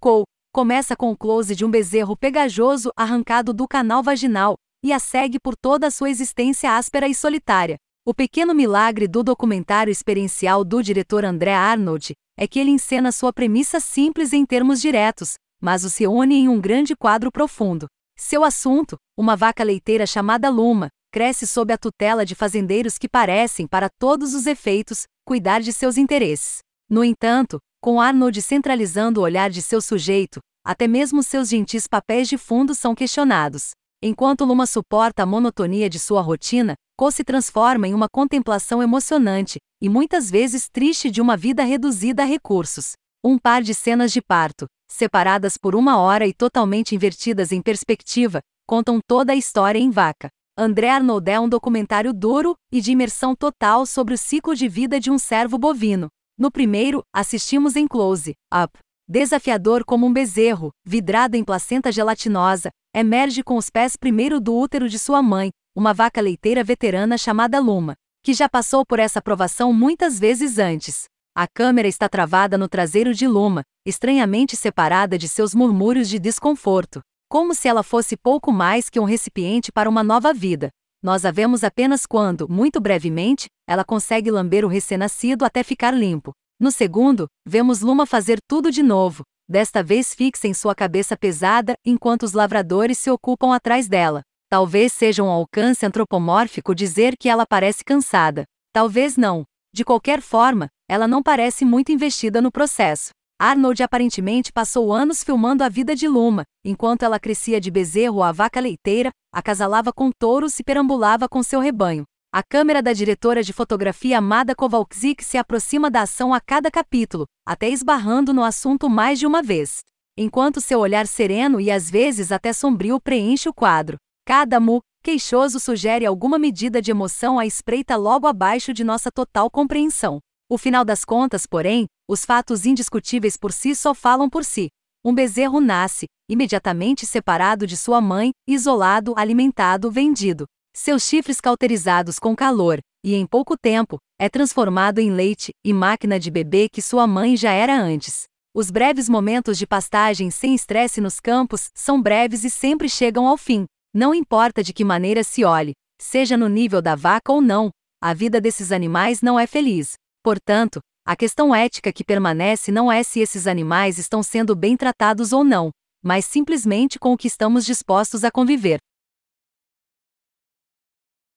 Cou. Começa com o close de um bezerro pegajoso arrancado do canal vaginal, e a segue por toda a sua existência áspera e solitária. O pequeno milagre do documentário experiencial do diretor André Arnold é que ele encena sua premissa simples em termos diretos, mas o se une em um grande quadro profundo. Seu assunto, uma vaca leiteira chamada Luma, cresce sob a tutela de fazendeiros que parecem, para todos os efeitos, cuidar de seus interesses. No entanto, com Arnold centralizando o olhar de seu sujeito, até mesmo seus gentis papéis de fundo são questionados. Enquanto Luma suporta a monotonia de sua rotina, Co se transforma em uma contemplação emocionante, e muitas vezes triste de uma vida reduzida a recursos. Um par de cenas de parto, separadas por uma hora e totalmente invertidas em perspectiva, contam toda a história em vaca. André Arnold é um documentário duro e de imersão total sobre o ciclo de vida de um servo bovino. No primeiro, assistimos em close, up. Desafiador como um bezerro, vidrado em placenta gelatinosa, emerge com os pés primeiro do útero de sua mãe, uma vaca leiteira veterana chamada Luma, que já passou por essa provação muitas vezes antes. A câmera está travada no traseiro de Luma, estranhamente separada de seus murmúrios de desconforto como se ela fosse pouco mais que um recipiente para uma nova vida. Nós a vemos apenas quando, muito brevemente, ela consegue lamber o recém-nascido até ficar limpo. No segundo, vemos Luma fazer tudo de novo, desta vez fixa em sua cabeça pesada, enquanto os lavradores se ocupam atrás dela. Talvez seja um alcance antropomórfico dizer que ela parece cansada. Talvez não. De qualquer forma, ela não parece muito investida no processo. Arnold aparentemente passou anos filmando a vida de Luma, enquanto ela crescia de bezerro à vaca leiteira, acasalava com touros e perambulava com seu rebanho. A câmera da diretora de fotografia Amada Kowalczyk se aproxima da ação a cada capítulo, até esbarrando no assunto mais de uma vez. Enquanto seu olhar sereno e às vezes até sombrio preenche o quadro. Cada mu, queixoso sugere alguma medida de emoção à espreita logo abaixo de nossa total compreensão. O final das contas, porém, os fatos indiscutíveis por si só falam por si. Um bezerro nasce, imediatamente separado de sua mãe, isolado, alimentado, vendido. Seus chifres cauterizados com calor, e em pouco tempo, é transformado em leite e máquina de bebê que sua mãe já era antes. Os breves momentos de pastagem sem estresse nos campos são breves e sempre chegam ao fim. Não importa de que maneira se olhe, seja no nível da vaca ou não, a vida desses animais não é feliz. Portanto, a questão ética que permanece não é se esses animais estão sendo bem tratados ou não, mas simplesmente com o que estamos dispostos a conviver.